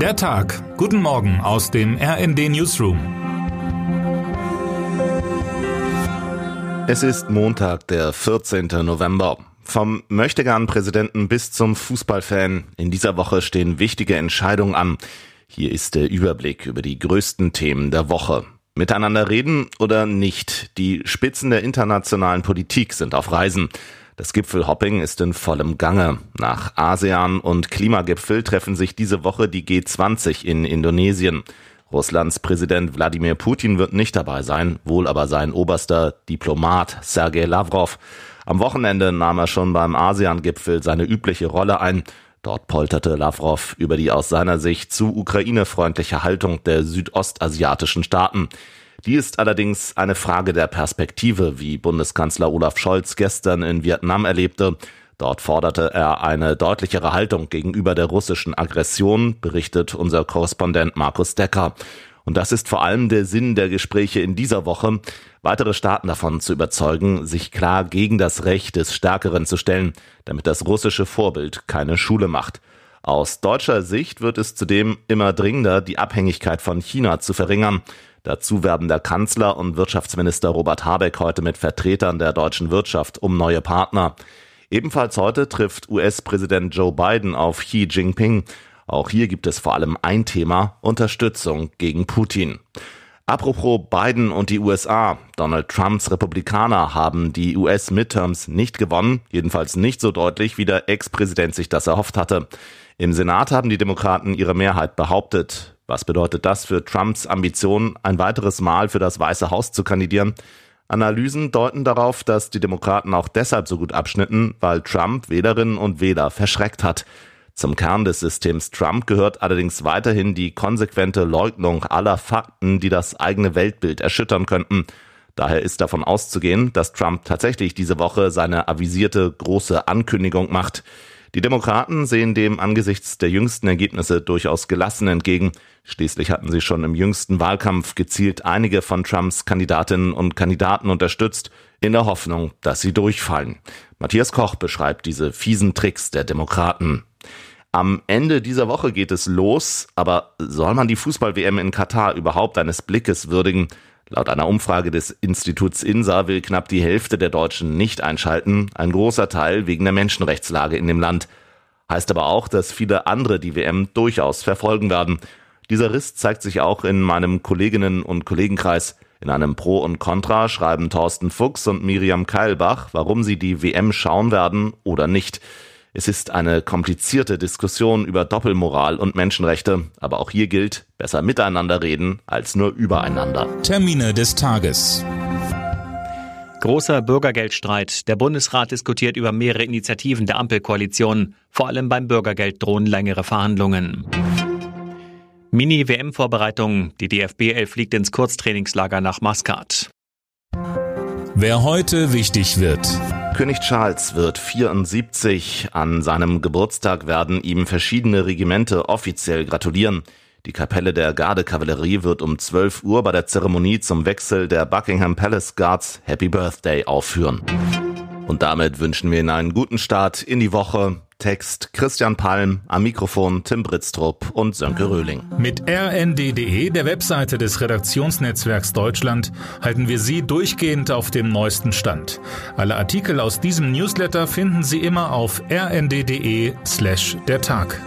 Der Tag. Guten Morgen aus dem RND Newsroom. Es ist Montag, der 14. November. Vom Möchtegern-Präsidenten bis zum Fußballfan. In dieser Woche stehen wichtige Entscheidungen an. Hier ist der Überblick über die größten Themen der Woche. Miteinander reden oder nicht? Die Spitzen der internationalen Politik sind auf Reisen. Das Gipfelhopping ist in vollem Gange. Nach ASEAN und Klimagipfel treffen sich diese Woche die G20 in Indonesien. Russlands Präsident Wladimir Putin wird nicht dabei sein, wohl aber sein oberster Diplomat Sergei Lavrov. Am Wochenende nahm er schon beim ASEAN-Gipfel seine übliche Rolle ein. Dort polterte Lavrov über die aus seiner Sicht zu Ukraine-freundliche Haltung der südostasiatischen Staaten. Die ist allerdings eine Frage der Perspektive, wie Bundeskanzler Olaf Scholz gestern in Vietnam erlebte. Dort forderte er eine deutlichere Haltung gegenüber der russischen Aggression, berichtet unser Korrespondent Markus Decker. Und das ist vor allem der Sinn der Gespräche in dieser Woche, weitere Staaten davon zu überzeugen, sich klar gegen das Recht des Stärkeren zu stellen, damit das russische Vorbild keine Schule macht. Aus deutscher Sicht wird es zudem immer dringender, die Abhängigkeit von China zu verringern. Dazu werben der Kanzler und Wirtschaftsminister Robert Habeck heute mit Vertretern der deutschen Wirtschaft um neue Partner. Ebenfalls heute trifft US-Präsident Joe Biden auf Xi Jinping. Auch hier gibt es vor allem ein Thema, Unterstützung gegen Putin. Apropos Biden und die USA. Donald Trumps Republikaner haben die US-Midterms nicht gewonnen, jedenfalls nicht so deutlich, wie der Ex-Präsident sich das erhofft hatte. Im Senat haben die Demokraten ihre Mehrheit behauptet. Was bedeutet das für Trumps Ambition, ein weiteres Mal für das Weiße Haus zu kandidieren? Analysen deuten darauf, dass die Demokraten auch deshalb so gut abschnitten, weil Trump Wählerinnen und Wähler verschreckt hat. Zum Kern des Systems Trump gehört allerdings weiterhin die konsequente Leugnung aller Fakten, die das eigene Weltbild erschüttern könnten. Daher ist davon auszugehen, dass Trump tatsächlich diese Woche seine avisierte große Ankündigung macht. Die Demokraten sehen dem angesichts der jüngsten Ergebnisse durchaus gelassen entgegen. Schließlich hatten sie schon im jüngsten Wahlkampf gezielt einige von Trumps Kandidatinnen und Kandidaten unterstützt, in der Hoffnung, dass sie durchfallen. Matthias Koch beschreibt diese fiesen Tricks der Demokraten. Am Ende dieser Woche geht es los, aber soll man die Fußball-WM in Katar überhaupt eines Blickes würdigen? Laut einer Umfrage des Instituts INSA will knapp die Hälfte der Deutschen nicht einschalten, ein großer Teil wegen der Menschenrechtslage in dem Land. Heißt aber auch, dass viele andere die WM durchaus verfolgen werden. Dieser Riss zeigt sich auch in meinem Kolleginnen- und Kollegenkreis. In einem Pro und Contra schreiben Thorsten Fuchs und Miriam Keilbach, warum sie die WM schauen werden oder nicht. Es ist eine komplizierte Diskussion über Doppelmoral und Menschenrechte, aber auch hier gilt, besser miteinander reden als nur übereinander. Termine des Tages. Großer Bürgergeldstreit. Der Bundesrat diskutiert über mehrere Initiativen der Ampelkoalition. Vor allem beim Bürgergeld drohen längere Verhandlungen. Mini-WM-Vorbereitung. Die DFB 11 fliegt ins Kurztrainingslager nach Maskat. Wer heute wichtig wird. König Charles wird 74. An seinem Geburtstag werden ihm verschiedene Regimente offiziell gratulieren. Die Kapelle der Gardekavallerie wird um 12 Uhr bei der Zeremonie zum Wechsel der Buckingham Palace Guards Happy Birthday aufführen. Und damit wünschen wir Ihnen einen guten Start in die Woche. Text Christian Palm, am Mikrofon Tim Britztrup und Sönke Röhling. Mit rnd.de, der Webseite des Redaktionsnetzwerks Deutschland, halten wir Sie durchgehend auf dem neuesten Stand. Alle Artikel aus diesem Newsletter finden Sie immer auf rnd.de slash der Tag.